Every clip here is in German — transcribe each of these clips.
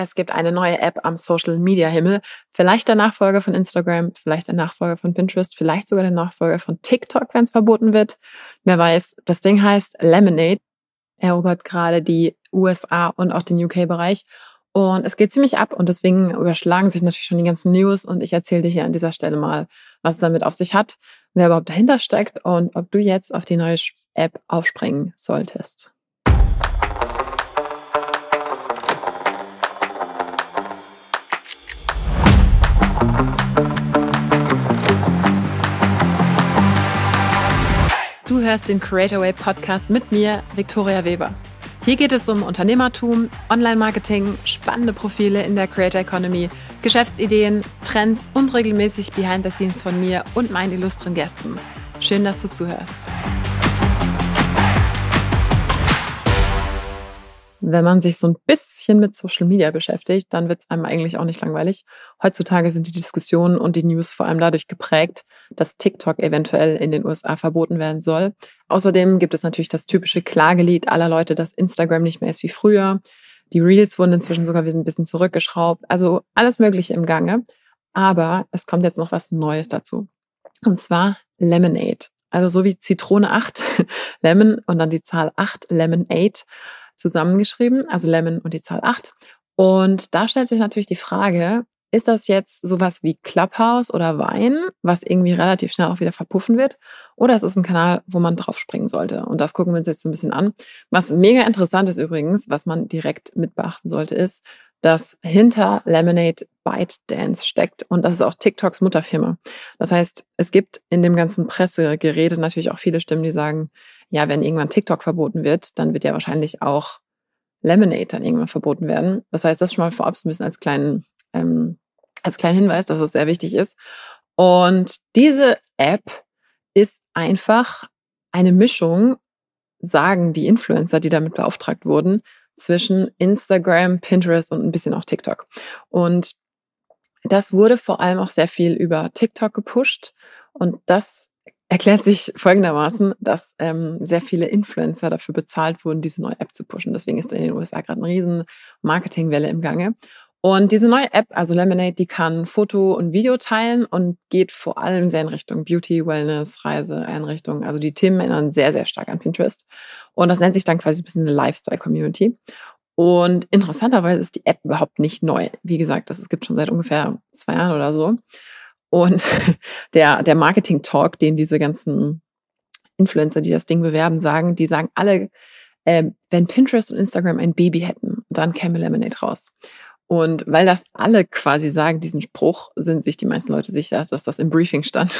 Es gibt eine neue App am Social Media Himmel. Vielleicht der Nachfolger von Instagram, vielleicht der Nachfolger von Pinterest, vielleicht sogar der Nachfolger von TikTok, wenn es verboten wird. Wer weiß. Das Ding heißt Lemonade. Erobert gerade die USA und auch den UK-Bereich. Und es geht ziemlich ab und deswegen überschlagen sich natürlich schon die ganzen News und ich erzähle dir hier an dieser Stelle mal, was es damit auf sich hat, wer überhaupt dahinter steckt und ob du jetzt auf die neue App aufspringen solltest. Du hörst den Creator Way Podcast mit mir, Viktoria Weber. Hier geht es um Unternehmertum, Online-Marketing, spannende Profile in der Creator Economy, Geschäftsideen, Trends und regelmäßig Behind the Scenes von mir und meinen illustren Gästen. Schön, dass du zuhörst. Wenn man sich so ein bisschen mit Social Media beschäftigt, dann wird es einem eigentlich auch nicht langweilig. Heutzutage sind die Diskussionen und die News vor allem dadurch geprägt, dass TikTok eventuell in den USA verboten werden soll. Außerdem gibt es natürlich das typische Klagelied aller Leute, dass Instagram nicht mehr ist wie früher. Die Reels wurden inzwischen sogar wieder ein bisschen zurückgeschraubt. Also alles Mögliche im Gange. Aber es kommt jetzt noch was Neues dazu. Und zwar Lemonade. Also so wie Zitrone 8, Lemon und dann die Zahl 8, Lemonade zusammengeschrieben, also Lemon und die Zahl 8. Und da stellt sich natürlich die Frage, ist das jetzt sowas wie Clubhouse oder Wein, was irgendwie relativ schnell auch wieder verpuffen wird? Oder ist es ein Kanal, wo man drauf springen sollte? Und das gucken wir uns jetzt ein bisschen an. Was mega interessant ist übrigens, was man direkt mit beachten sollte, ist, dass hinter Lemonade ByteDance steckt. Und das ist auch TikToks Mutterfirma. Das heißt, es gibt in dem ganzen Pressegerede natürlich auch viele Stimmen, die sagen, ja, wenn irgendwann TikTok verboten wird, dann wird ja wahrscheinlich auch Lemonade dann irgendwann verboten werden. Das heißt, das schon mal vorab so ein bisschen als kleinen, ähm, als kleinen Hinweis, dass es sehr wichtig ist. Und diese App ist einfach eine Mischung, sagen die Influencer, die damit beauftragt wurden, zwischen Instagram, Pinterest und ein bisschen auch TikTok. Und das wurde vor allem auch sehr viel über TikTok gepusht. Und das erklärt sich folgendermaßen, dass ähm, sehr viele Influencer dafür bezahlt wurden, diese neue App zu pushen. Deswegen ist in den USA gerade eine riesen Marketingwelle im Gange. Und diese neue App, also Lemonade, die kann Foto und Video teilen und geht vor allem sehr in Richtung Beauty, Wellness, Reise, Einrichtung. Also die Themen erinnern sehr, sehr stark an Pinterest. Und das nennt sich dann quasi ein bisschen eine Lifestyle-Community. Und interessanterweise ist die App überhaupt nicht neu. Wie gesagt, das es gibt schon seit ungefähr zwei Jahren oder so. Und der, der Marketing-Talk, den diese ganzen Influencer, die das Ding bewerben, sagen, die sagen alle, äh, wenn Pinterest und Instagram ein Baby hätten, dann käme Lemonade raus. Und weil das alle quasi sagen, diesen Spruch, sind sich die meisten Leute sicher, dass das im Briefing stand.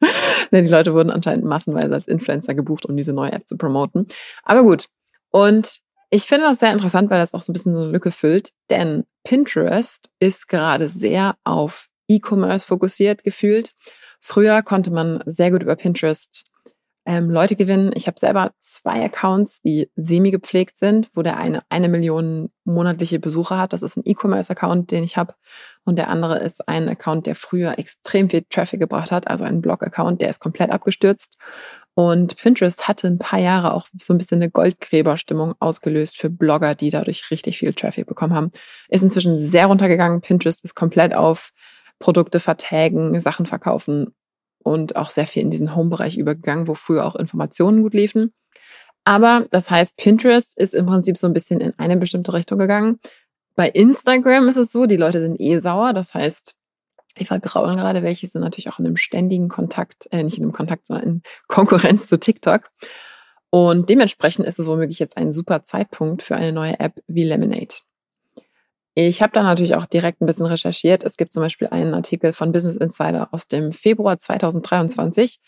Denn die Leute wurden anscheinend massenweise als Influencer gebucht, um diese neue App zu promoten. Aber gut. Und ich finde das sehr interessant, weil das auch so ein bisschen so eine Lücke füllt. Denn Pinterest ist gerade sehr auf E-Commerce fokussiert gefühlt. Früher konnte man sehr gut über Pinterest ähm, Leute gewinnen. Ich habe selber zwei Accounts, die semi gepflegt sind, wo der eine eine Million monatliche Besucher hat. Das ist ein E-Commerce-Account, den ich habe. Und der andere ist ein Account, der früher extrem viel Traffic gebracht hat, also ein Blog-Account, der ist komplett abgestürzt. Und Pinterest hatte ein paar Jahre auch so ein bisschen eine Goldgräberstimmung ausgelöst für Blogger, die dadurch richtig viel Traffic bekommen haben. Ist inzwischen sehr runtergegangen. Pinterest ist komplett auf Produkte vertägen, Sachen verkaufen und auch sehr viel in diesen Home-Bereich übergegangen, wo früher auch Informationen gut liefen. Aber das heißt, Pinterest ist im Prinzip so ein bisschen in eine bestimmte Richtung gegangen. Bei Instagram ist es so, die Leute sind eh sauer. Das heißt, die vergraulen gerade, welche sind natürlich auch in einem ständigen Kontakt, äh, nicht in einem Kontakt, sondern in Konkurrenz zu TikTok. Und dementsprechend ist es womöglich jetzt ein super Zeitpunkt für eine neue App wie Lemonade. Ich habe da natürlich auch direkt ein bisschen recherchiert. Es gibt zum Beispiel einen Artikel von Business Insider aus dem Februar 2023.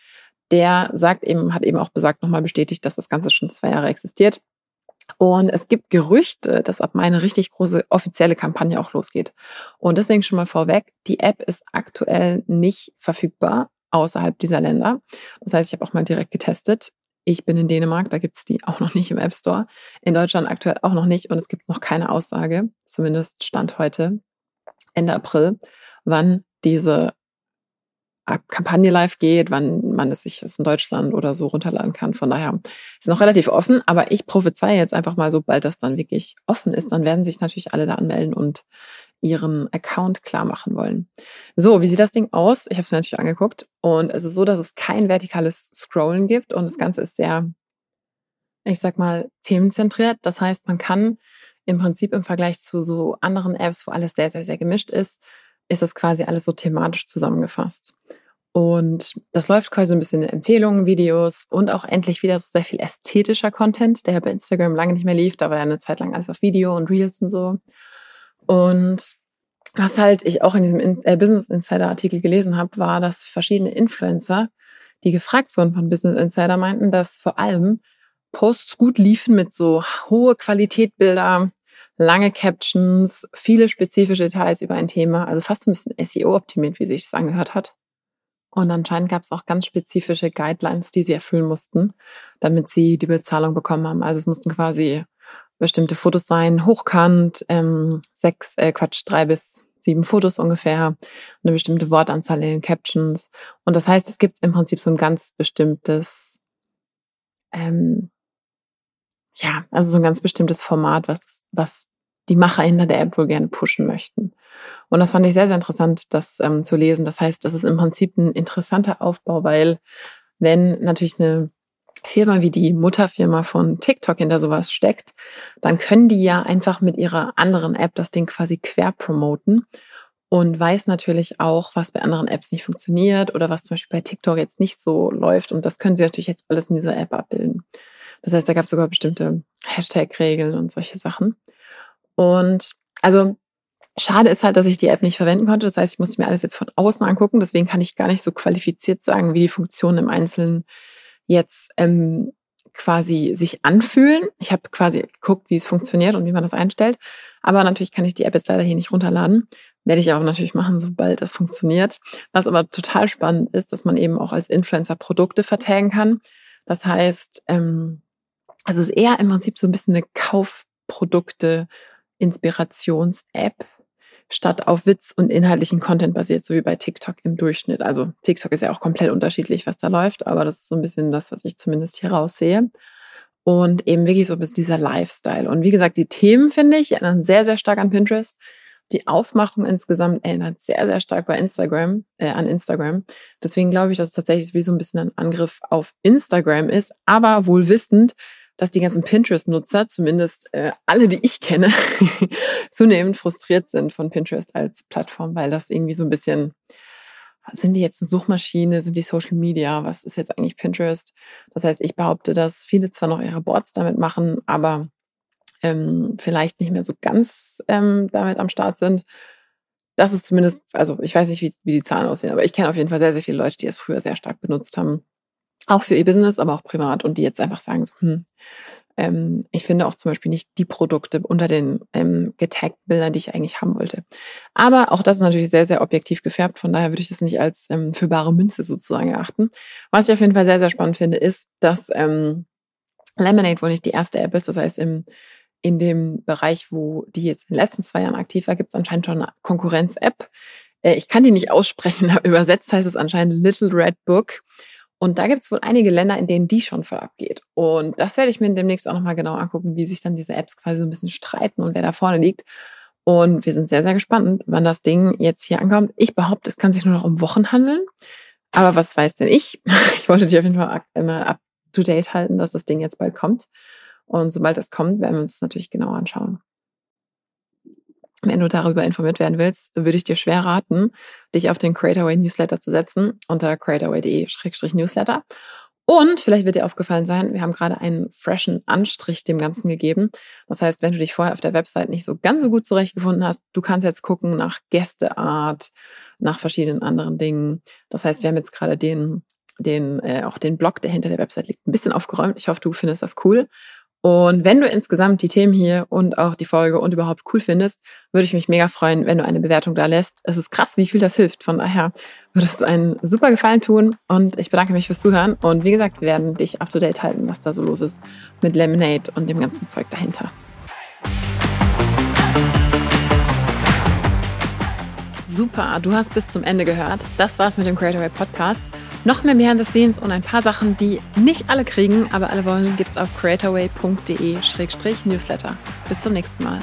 Der sagt eben, hat eben auch besagt, nochmal bestätigt, dass das Ganze schon zwei Jahre existiert. Und es gibt Gerüchte, dass ab Mai eine richtig große offizielle Kampagne auch losgeht. Und deswegen schon mal vorweg, die App ist aktuell nicht verfügbar außerhalb dieser Länder. Das heißt, ich habe auch mal direkt getestet. Ich bin in Dänemark, da gibt es die auch noch nicht im App Store. In Deutschland aktuell auch noch nicht und es gibt noch keine Aussage, zumindest Stand heute, Ende April, wann diese Kampagne live geht, wann man es sich in Deutschland oder so runterladen kann. Von daher ist noch relativ offen, aber ich prophezei jetzt einfach mal, sobald das dann wirklich offen ist, dann werden sich natürlich alle da anmelden und ihren Account klar machen wollen. So, wie sieht das Ding aus? Ich habe es mir natürlich angeguckt und es ist so, dass es kein vertikales Scrollen gibt und das Ganze ist sehr, ich sag mal, themenzentriert. Das heißt, man kann im Prinzip im Vergleich zu so anderen Apps, wo alles sehr, sehr, sehr gemischt ist, ist das quasi alles so thematisch zusammengefasst. Und das läuft quasi ein bisschen in Empfehlungen, Videos und auch endlich wieder so sehr viel ästhetischer Content, der bei Instagram lange nicht mehr lief. Da war ja eine Zeit lang alles auf Video und Reels und so. Und was halt ich auch in diesem äh, Business Insider Artikel gelesen habe, war, dass verschiedene Influencer, die gefragt wurden von Business Insider, meinten, dass vor allem Posts gut liefen mit so hohe Qualitätbilder, lange Captions, viele spezifische Details über ein Thema, also fast ein bisschen SEO optimiert, wie sich das angehört hat. Und anscheinend gab es auch ganz spezifische Guidelines, die sie erfüllen mussten, damit sie die Bezahlung bekommen haben. Also es mussten quasi bestimmte Fotos sein, hochkant, ähm, sechs, äh, Quatsch, drei bis sieben Fotos ungefähr, eine bestimmte Wortanzahl in den Captions. Und das heißt, es gibt im Prinzip so ein ganz bestimmtes, ähm, ja, also so ein ganz bestimmtes Format, was, was die Macher hinter der App wohl gerne pushen möchten. Und das fand ich sehr, sehr interessant, das ähm, zu lesen. Das heißt, das ist im Prinzip ein interessanter Aufbau, weil wenn natürlich eine Firma wie die Mutterfirma von TikTok hinter sowas steckt, dann können die ja einfach mit ihrer anderen App das Ding quasi quer promoten und weiß natürlich auch, was bei anderen Apps nicht funktioniert oder was zum Beispiel bei TikTok jetzt nicht so läuft. Und das können sie natürlich jetzt alles in dieser App abbilden. Das heißt, da gab es sogar bestimmte Hashtag-Regeln und solche Sachen. Und also schade ist halt, dass ich die App nicht verwenden konnte. Das heißt, ich musste mir alles jetzt von außen angucken. Deswegen kann ich gar nicht so qualifiziert sagen, wie die Funktionen im Einzelnen jetzt ähm, quasi sich anfühlen. Ich habe quasi geguckt, wie es funktioniert und wie man das einstellt. Aber natürlich kann ich die App jetzt leider hier nicht runterladen. Werde ich aber natürlich machen, sobald das funktioniert. Was aber total spannend ist, dass man eben auch als Influencer Produkte vertagen kann. Das heißt, ähm, also es ist eher im Prinzip so ein bisschen eine Kaufprodukte Inspirations-App statt auf Witz und inhaltlichen Content basiert, so wie bei TikTok im Durchschnitt. Also TikTok ist ja auch komplett unterschiedlich, was da läuft, aber das ist so ein bisschen das, was ich zumindest hier raussehe. Und eben wirklich so ein bisschen dieser Lifestyle. Und wie gesagt, die Themen, finde ich, erinnern sehr, sehr stark an Pinterest. Die Aufmachung insgesamt erinnert sehr, sehr stark bei Instagram, äh, an Instagram. Deswegen glaube ich, dass es tatsächlich wie so ein bisschen ein Angriff auf Instagram ist, aber wohl wissend, dass die ganzen Pinterest-Nutzer, zumindest äh, alle, die ich kenne, zunehmend frustriert sind von Pinterest als Plattform, weil das irgendwie so ein bisschen, sind die jetzt eine Suchmaschine, sind die Social Media, was ist jetzt eigentlich Pinterest? Das heißt, ich behaupte, dass viele zwar noch ihre Boards damit machen, aber ähm, vielleicht nicht mehr so ganz ähm, damit am Start sind. Das ist zumindest, also ich weiß nicht, wie, wie die Zahlen aussehen, aber ich kenne auf jeden Fall sehr, sehr viele Leute, die es früher sehr stark benutzt haben auch für ihr Business, aber auch privat und die jetzt einfach sagen so, hm, ähm, ich finde auch zum Beispiel nicht die Produkte unter den ähm, getagten Bildern, die ich eigentlich haben wollte. Aber auch das ist natürlich sehr, sehr objektiv gefärbt, von daher würde ich das nicht als ähm, für bare Münze sozusagen erachten. Was ich auf jeden Fall sehr, sehr spannend finde, ist, dass ähm, Lemonade wohl nicht die erste App ist, das heißt im in dem Bereich, wo die jetzt in den letzten zwei Jahren aktiv war, gibt es anscheinend schon eine Konkurrenz-App. Äh, ich kann die nicht aussprechen, aber übersetzt heißt es anscheinend Little Red Book. Und da gibt es wohl einige Länder, in denen die schon voll abgeht. Und das werde ich mir demnächst auch nochmal genau angucken, wie sich dann diese Apps quasi so ein bisschen streiten und wer da vorne liegt. Und wir sind sehr, sehr gespannt, wann das Ding jetzt hier ankommt. Ich behaupte, es kann sich nur noch um Wochen handeln. Aber was weiß denn ich? Ich wollte dich auf jeden Fall immer up to date halten, dass das Ding jetzt bald kommt. Und sobald es kommt, werden wir uns das natürlich genau anschauen. Wenn du darüber informiert werden willst, würde ich dir schwer raten, dich auf den Creatorway Newsletter zu setzen unter creatorway.de-newsletter. Und vielleicht wird dir aufgefallen sein, wir haben gerade einen freshen Anstrich dem Ganzen gegeben. Das heißt, wenn du dich vorher auf der Website nicht so ganz so gut zurechtgefunden hast, du kannst jetzt gucken nach Gästeart, nach verschiedenen anderen Dingen. Das heißt, wir haben jetzt gerade den, den, äh, auch den Blog, der hinter der Website liegt, ein bisschen aufgeräumt. Ich hoffe, du findest das cool. Und wenn du insgesamt die Themen hier und auch die Folge und überhaupt cool findest, würde ich mich mega freuen, wenn du eine Bewertung da lässt. Es ist krass, wie viel das hilft. Von daher würdest du einen super Gefallen tun und ich bedanke mich fürs Zuhören. Und wie gesagt, wir werden dich up to date halten, was da so los ist mit Lemonade und dem ganzen Zeug dahinter. Super, du hast bis zum Ende gehört. Das war's mit dem Creatorway Podcast. Noch mehr Behind the Scenes und ein paar Sachen, die nicht alle kriegen, aber alle wollen, gibt's auf creatorway.de-newsletter. Bis zum nächsten Mal.